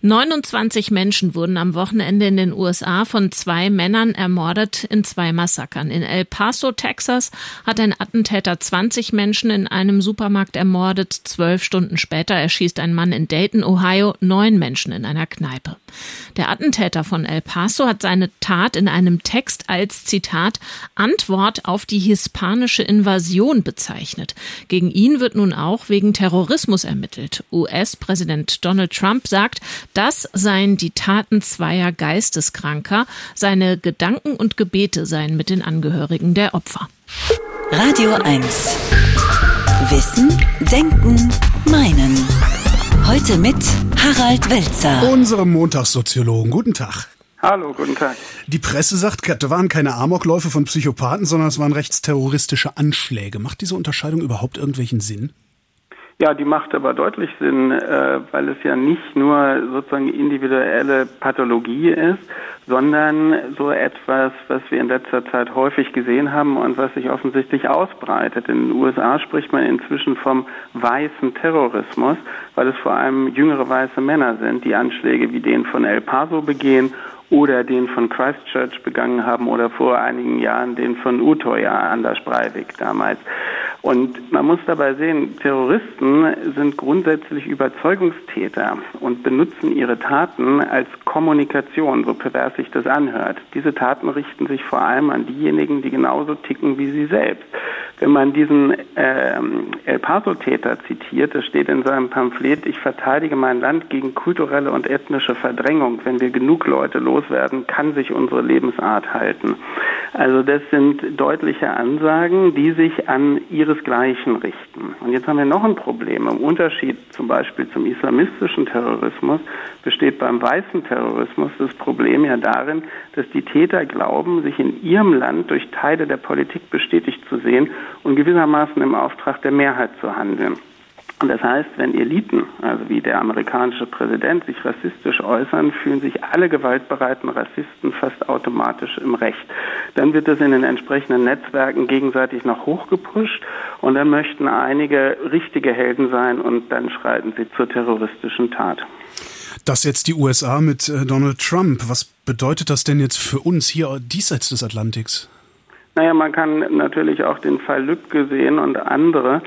29 Menschen wurden am Wochenende in den USA von zwei Männern ermordet in zwei Massakern. In El Paso, Texas, hat ein Attentäter 20 Menschen in einem Supermarkt ermordet. Zwölf Stunden später erschießt ein Mann in Dayton, Ohio, neun Menschen in einer Kneipe. Der Attentäter von El Paso hat seine Tat in einem Text als Zitat Antwort auf die hispanische Invasion bezeichnet. Gegen ihn wird nun auch wegen Terrorismus ermittelt. US-Präsident Donald Trump sagt, das seien die Taten zweier Geisteskranker, seine Gedanken und Gebete seien mit den Angehörigen der Opfer. Radio 1. Wissen, Denken, Meinen. Heute mit Harald Welzer. Unserem Montagssoziologen. Guten Tag. Hallo, guten Tag. Die Presse sagt, da waren keine Amokläufe von Psychopathen, sondern es waren rechtsterroristische Anschläge. Macht diese Unterscheidung überhaupt irgendwelchen Sinn? Ja, die macht aber deutlich Sinn, äh, weil es ja nicht nur sozusagen individuelle Pathologie ist, sondern so etwas, was wir in letzter Zeit häufig gesehen haben und was sich offensichtlich ausbreitet. In den USA spricht man inzwischen vom weißen Terrorismus, weil es vor allem jüngere weiße Männer sind, die Anschläge wie den von El Paso begehen oder den von Christchurch begangen haben oder vor einigen Jahren den von Utoya an der Breivik damals. Und man muss dabei sehen, Terroristen sind grundsätzlich Überzeugungstäter und benutzen ihre Taten als Kommunikation, so pervers sich das anhört. Diese Taten richten sich vor allem an diejenigen, die genauso ticken wie sie selbst. Wenn man diesen ähm, El Paso-Täter zitiert, das steht in seinem Pamphlet, ich verteidige mein Land gegen kulturelle und ethnische Verdrängung. Wenn wir genug Leute loswerden, kann sich unsere Lebensart halten. Also das sind deutliche Ansagen, die sich an ihresgleichen richten. Und jetzt haben wir noch ein Problem. Im Unterschied zum Beispiel zum islamistischen Terrorismus besteht beim weißen Terrorismus das Problem ja darin, dass die Täter glauben, sich in ihrem Land durch Teile der Politik bestätigt zu sehen und gewissermaßen im Auftrag der Mehrheit zu handeln. Und das heißt, wenn Eliten, also wie der amerikanische Präsident, sich rassistisch äußern, fühlen sich alle gewaltbereiten Rassisten fast automatisch im Recht. Dann wird das in den entsprechenden Netzwerken gegenseitig noch hochgepusht und dann möchten einige richtige Helden sein und dann schreiten sie zur terroristischen Tat. Das jetzt die USA mit äh, Donald Trump. Was bedeutet das denn jetzt für uns hier diesseits des Atlantiks? Naja, man kann natürlich auch den Fall Lübcke sehen und andere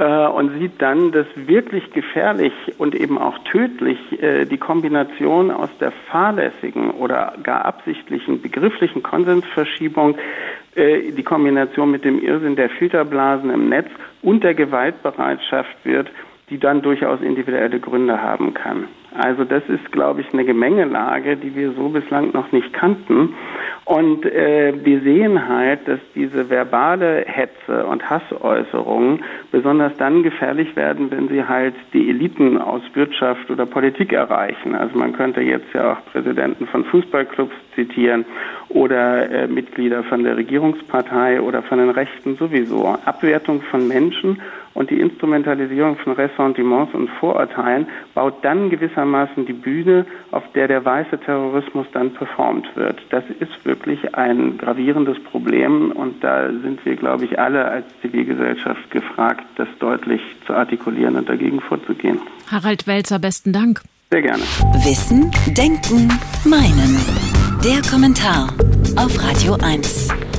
äh, und sieht dann, dass wirklich gefährlich und eben auch tödlich äh, die Kombination aus der fahrlässigen oder gar absichtlichen begrifflichen Konsensverschiebung, äh, die Kombination mit dem Irrsinn der Filterblasen im Netz und der Gewaltbereitschaft wird, die dann durchaus individuelle Gründe haben kann. Also das ist, glaube ich, eine Gemengelage, die wir so bislang noch nicht kannten. Und äh, wir sehen halt, dass diese verbale Hetze und Hassäußerungen besonders dann gefährlich werden, wenn sie halt die Eliten aus Wirtschaft oder Politik erreichen. Also man könnte jetzt ja auch Präsidenten von Fußballclubs zitieren oder äh, Mitglieder von der Regierungspartei oder von den Rechten sowieso. Abwertung von Menschen und die Instrumentalisierung von Ressentiments und Vorurteilen baut dann gewissermaßen die Bühne, auf der der weiße Terrorismus dann performt wird. Das ist wirklich ein gravierendes Problem und da sind wir, glaube ich, alle als Zivilgesellschaft gefragt, das deutlich zu artikulieren und dagegen vorzugehen. Harald Welzer, besten Dank. Sehr gerne. Wissen, Denken, Meinen. Der Kommentar auf Radio 1.